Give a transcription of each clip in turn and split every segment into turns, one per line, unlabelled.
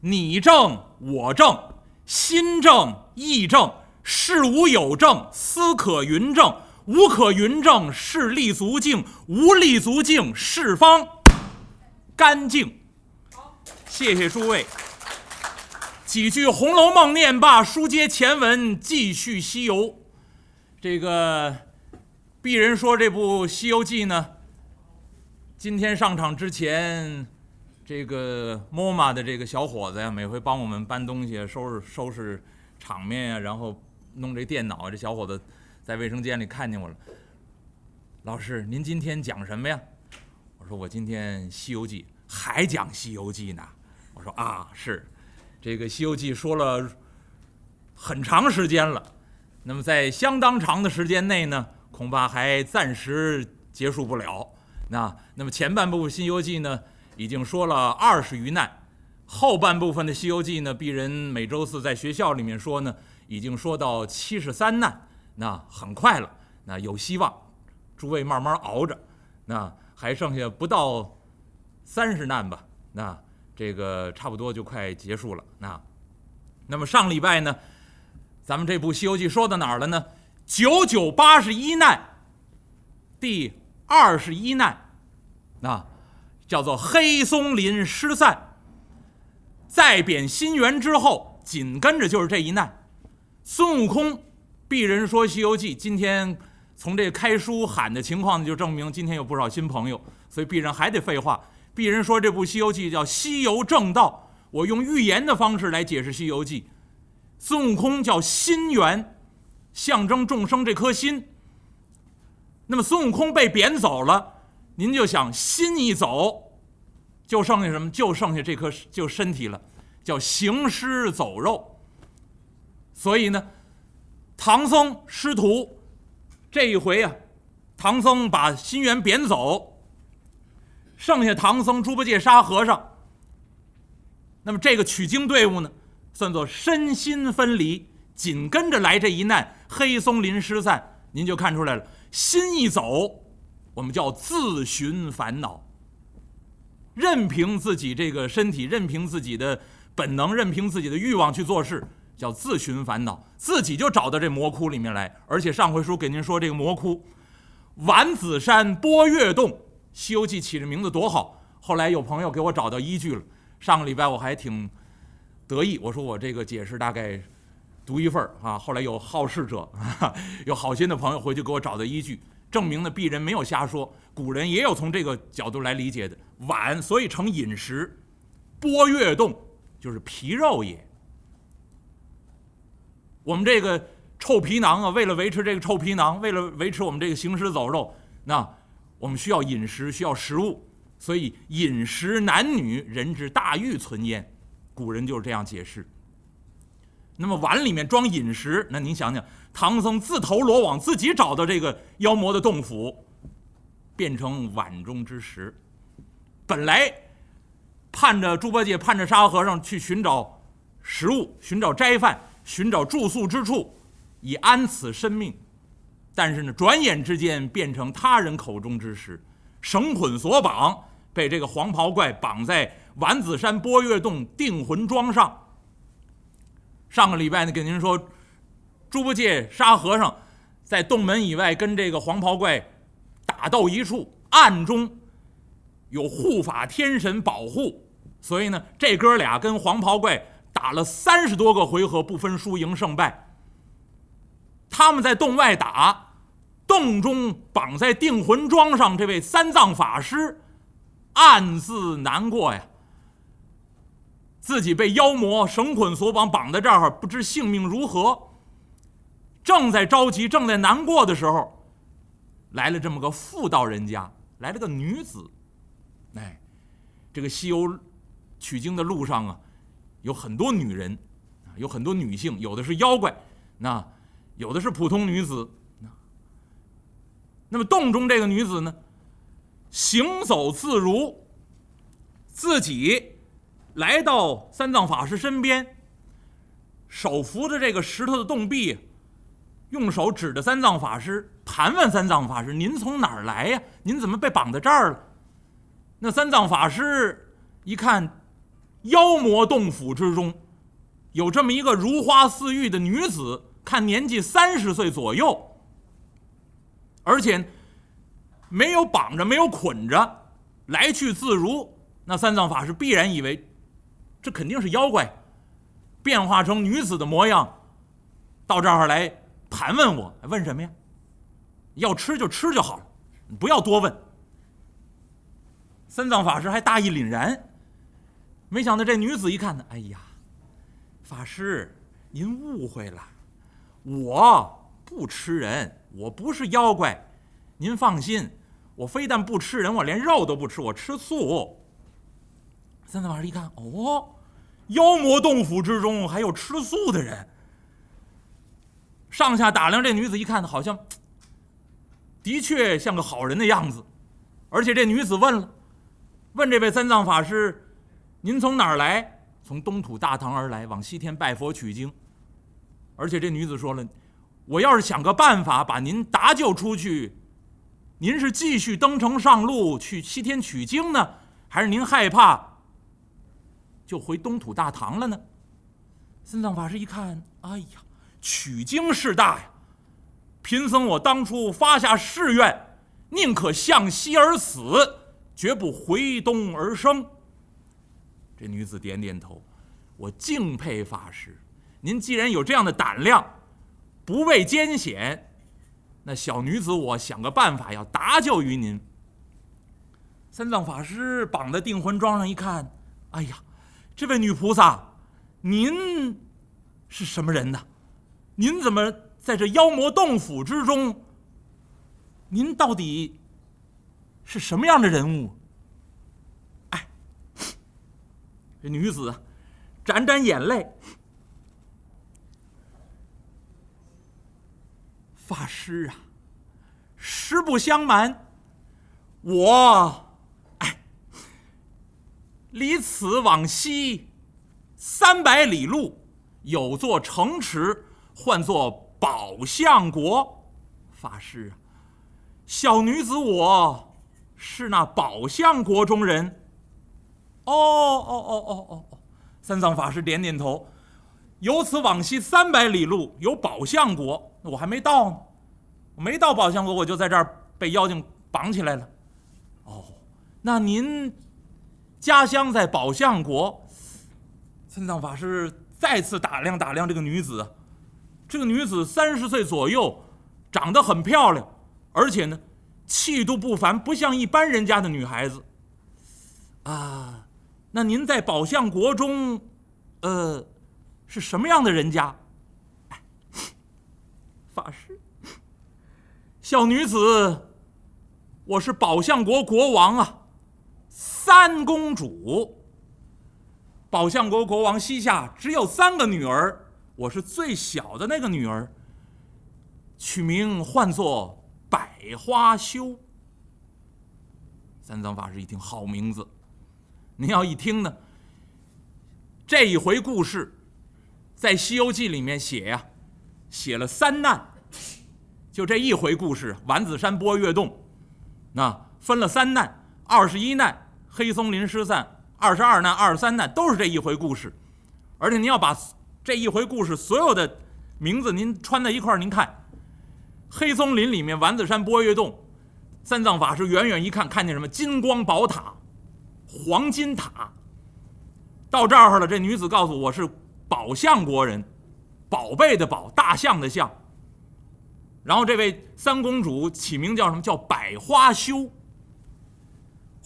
你正我正，心正意正，事无有正，思可云正，无可云正，事立足境，无立足境，事方干净。谢谢诸位。几句《红楼梦》念罢，书接前文，继续《西游》。这个鄙人说这部《西游记》呢，今天上场之前，这个 MoMA 的这个小伙子呀，每回帮我们搬东西、收拾收拾场面呀，然后弄这电脑。这小伙子在卫生间里看见我了。老师，您今天讲什么呀？我说我今天《西游记》还讲《西游记》呢。我说啊，是。这个《西游记》说了很长时间了，那么在相当长的时间内呢，恐怕还暂时结束不了。那那么前半部《西游记》呢，已经说了二十余难，后半部分的《西游记》呢，鄙人每周四在学校里面说呢，已经说到七十三难，那很快了，那有希望，诸位慢慢熬着，那还剩下不到三十难吧，那。这个差不多就快结束了。那，那么上礼拜呢，咱们这部《西游记》说到哪儿了呢？九九八十一难，第二十一难，啊，叫做黑松林失散。在贬心猿之后，紧跟着就是这一难。孙悟空，鄙人说《西游记》，今天从这开书喊的情况就证明今天有不少新朋友，所以鄙人还得废话。鄙人说这部《西游记》叫西游正道，我用寓言的方式来解释《西游记》。孙悟空叫心猿，象征众生这颗心。那么孙悟空被贬走了，您就想心一走，就剩下什么？就剩下这颗就身体了，叫行尸走肉。所以呢，唐僧师徒这一回啊，唐僧把心猿贬走。剩下唐僧、猪八戒、沙和尚，那么这个取经队伍呢，算作身心分离，紧跟着来这一难，黑松林失散，您就看出来了。心一走，我们叫自寻烦恼，任凭自己这个身体，任凭自己的本能，任凭自己的欲望去做事，叫自寻烦恼，自己就找到这魔窟里面来。而且上回书给您说，这个魔窟，丸子山波月洞。《西游记》起这名字多好，后来有朋友给我找到依据了。上个礼拜我还挺得意，我说我这个解释大概独一份儿啊。后来有好事者，有好心的朋友回去给我找到依据，证明呢鄙人没有瞎说。古人也有从这个角度来理解的。碗所以成饮食，波月洞就是皮肉也。我们这个臭皮囊啊，为了维持这个臭皮囊，为了维持我们这个行尸走肉，那。我们需要饮食，需要食物，所以饮食男女，人之大欲存焉。古人就是这样解释。那么碗里面装饮食，那您想想，唐僧自投罗网，自己找到这个妖魔的洞府，变成碗中之食。本来盼着猪八戒、盼着沙和尚去寻找食物、寻找斋饭、寻找住宿之处，以安此生命。但是呢，转眼之间变成他人口中之食，绳捆索绑，被这个黄袍怪绑在丸子山波月洞定魂桩上。上个礼拜呢，跟您说，猪八戒、沙和尚在洞门以外跟这个黄袍怪打斗一处，暗中有护法天神保护，所以呢，这哥俩跟黄袍怪打了三十多个回合，不分输赢胜败。他们在洞外打。洞中绑在定魂桩上，这位三藏法师暗自难过呀。自己被妖魔绳捆索绑，绑在这儿，不知性命如何。正在着急，正在难过的时候，来了这么个妇道人家，来了个女子。哎，这个西游取经的路上啊，有很多女人，有很多女性，有的是妖怪，那有的是普通女子。那么洞中这个女子呢，行走自如，自己来到三藏法师身边，手扶着这个石头的洞壁，用手指着三藏法师，盘问三藏法师：“您从哪儿来呀？您怎么被绑在这儿了？”那三藏法师一看，妖魔洞府之中，有这么一个如花似玉的女子，看年纪三十岁左右，而且没有绑着，没有捆着，来去自如。那三藏法师必然以为，这肯定是妖怪，变化成女子的模样，到这儿来盘问我，问什么呀？要吃就吃就好了，不要多问。三藏法师还大义凛然，没想到这女子一看呢，哎呀，法师您误会了，我不吃人，我不是妖怪，您放心，我非但不吃人，我连肉都不吃，我吃素。三藏法师一看，哦，妖魔洞府之中还有吃素的人。上下打量这女子，一看好像的确像个好人的样子。而且这女子问了，问这位三藏法师：“您从哪儿来？”从东土大唐而来，往西天拜佛取经。而且这女子说了：“我要是想个办法把您搭救出去，您是继续登城上路去西天取经呢，还是您害怕？”就回东土大唐了呢。三藏法师一看，哎呀，取经事大呀！贫僧我当初发下誓愿，宁可向西而死，绝不回东而生。这女子点点头，我敬佩法师。您既然有这样的胆量，不畏艰险，那小女子我想个办法要搭救于您。三藏法师绑在定魂桩上一看，哎呀！这位女菩萨，您是什么人呢？您怎么在这妖魔洞府之中？您到底是什么样的人物？哎，这女子沾沾眼泪，法师啊，实不相瞒，我。离此往西三百里路，有座城池，唤作宝象国。法师啊，小女子我是那宝象国中人。哦哦哦哦哦哦，三藏法师点点头。由此往西三百里路有宝象国，我还没到呢。我没到宝象国，我就在这儿被妖精绑起来了。哦，那您？家乡在宝象国，三藏法师再次打量打量这个女子。这个女子三十岁左右，长得很漂亮，而且呢，气度不凡，不像一般人家的女孩子。啊，那您在宝象国中，呃，是什么样的人家？法师，小女子，我是宝象国国王啊。三公主，宝象国国王膝下只有三个女儿，我是最小的那个女儿。取名唤作百花羞。三藏法师一听，好名字。您要一听呢，这一回故事，在《西游记》里面写呀，写了三难。就这一回故事，丸子山波月洞，那分了三难，二十一难。黑松林失散，二十二难、二十三难都是这一回故事，而且您要把这一回故事所有的名字您穿在一块儿，您看，黑松林里面丸子山波月洞，三藏法师远远一看，看见什么金光宝塔、黄金塔。到这儿了，这女子告诉我是宝象国人，宝贝的宝，大象的象。然后这位三公主起名叫什么？叫百花羞。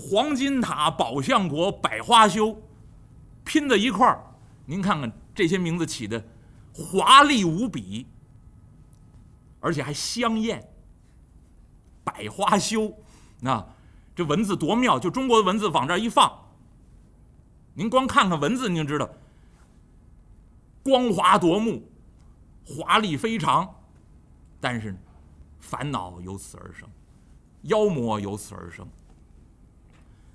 黄金塔、宝象国、百花羞，拼在一块儿，您看看这些名字起的华丽无比，而且还香艳。百花羞，那这文字多妙！就中国的文字往这一放，您光看看文字，您就知道光华夺目、华丽非常，但是烦恼由此而生，妖魔由此而生。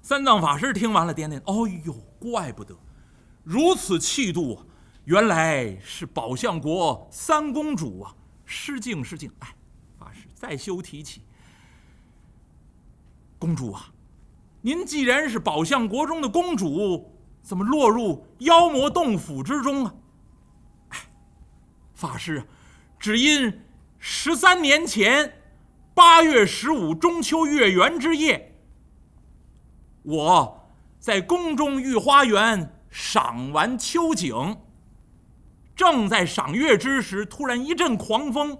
三藏法师听完了，点点头：“哦呦，怪不得，如此气度，原来是宝象国三公主啊！失敬失敬。哎，法师再休提起。公主啊，您既然是宝象国中的公主，怎么落入妖魔洞府之中啊？哎，法师，只因十三年前八月十五中秋月圆之夜，我在宫中御花园赏完秋景，正在赏月之时，突然一阵狂风，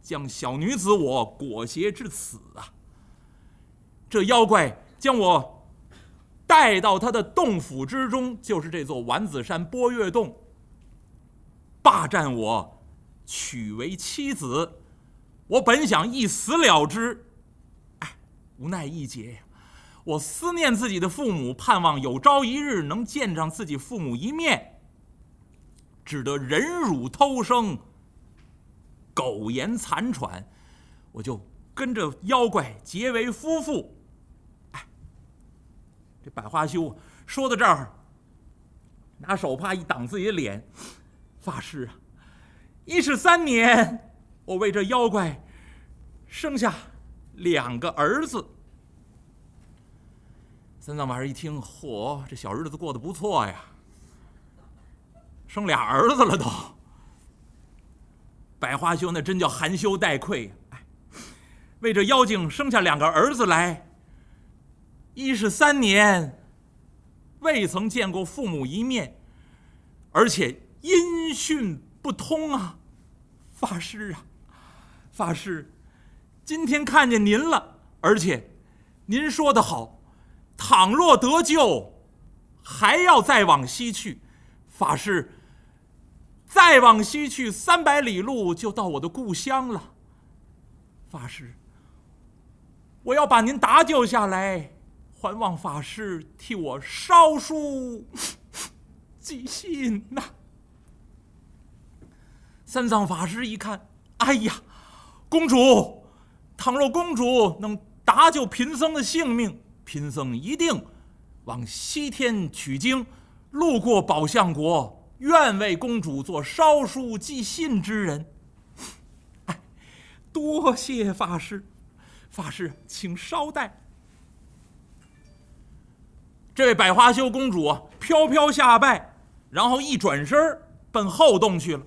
将小女子我裹挟至此啊！这妖怪将我。带到他的洞府之中，就是这座丸子山波月洞。霸占我，娶为妻子。我本想一死了之，哎，无奈一劫呀！我思念自己的父母，盼望有朝一日能见上自己父母一面，只得忍辱偷生，苟延残喘，我就跟着妖怪结为夫妇。这百花羞说到这儿，拿手帕一挡自己的脸，发誓啊，一十三年，我为这妖怪生下两个儿子。三藏法师一听，嚯，这小日子过得不错呀，生俩儿子了都。百花羞那真叫含羞带愧，哎，为这妖精生下两个儿子来。一是三年，未曾见过父母一面，而且音讯不通啊！法师啊，法师，今天看见您了，而且您说的好，倘若得救，还要再往西去。法师，再往西去三百里路就到我的故乡了。法师，我要把您搭救下来。还望法师替我烧书寄信呐！三藏法师一看，哎呀，公主，倘若公主能搭救贫僧的性命，贫僧一定往西天取经，路过宝象国，愿为公主做烧书寄信之人。多谢法师，法师请稍待。这位百花羞公主，飘飘下拜，然后一转身奔后洞去了。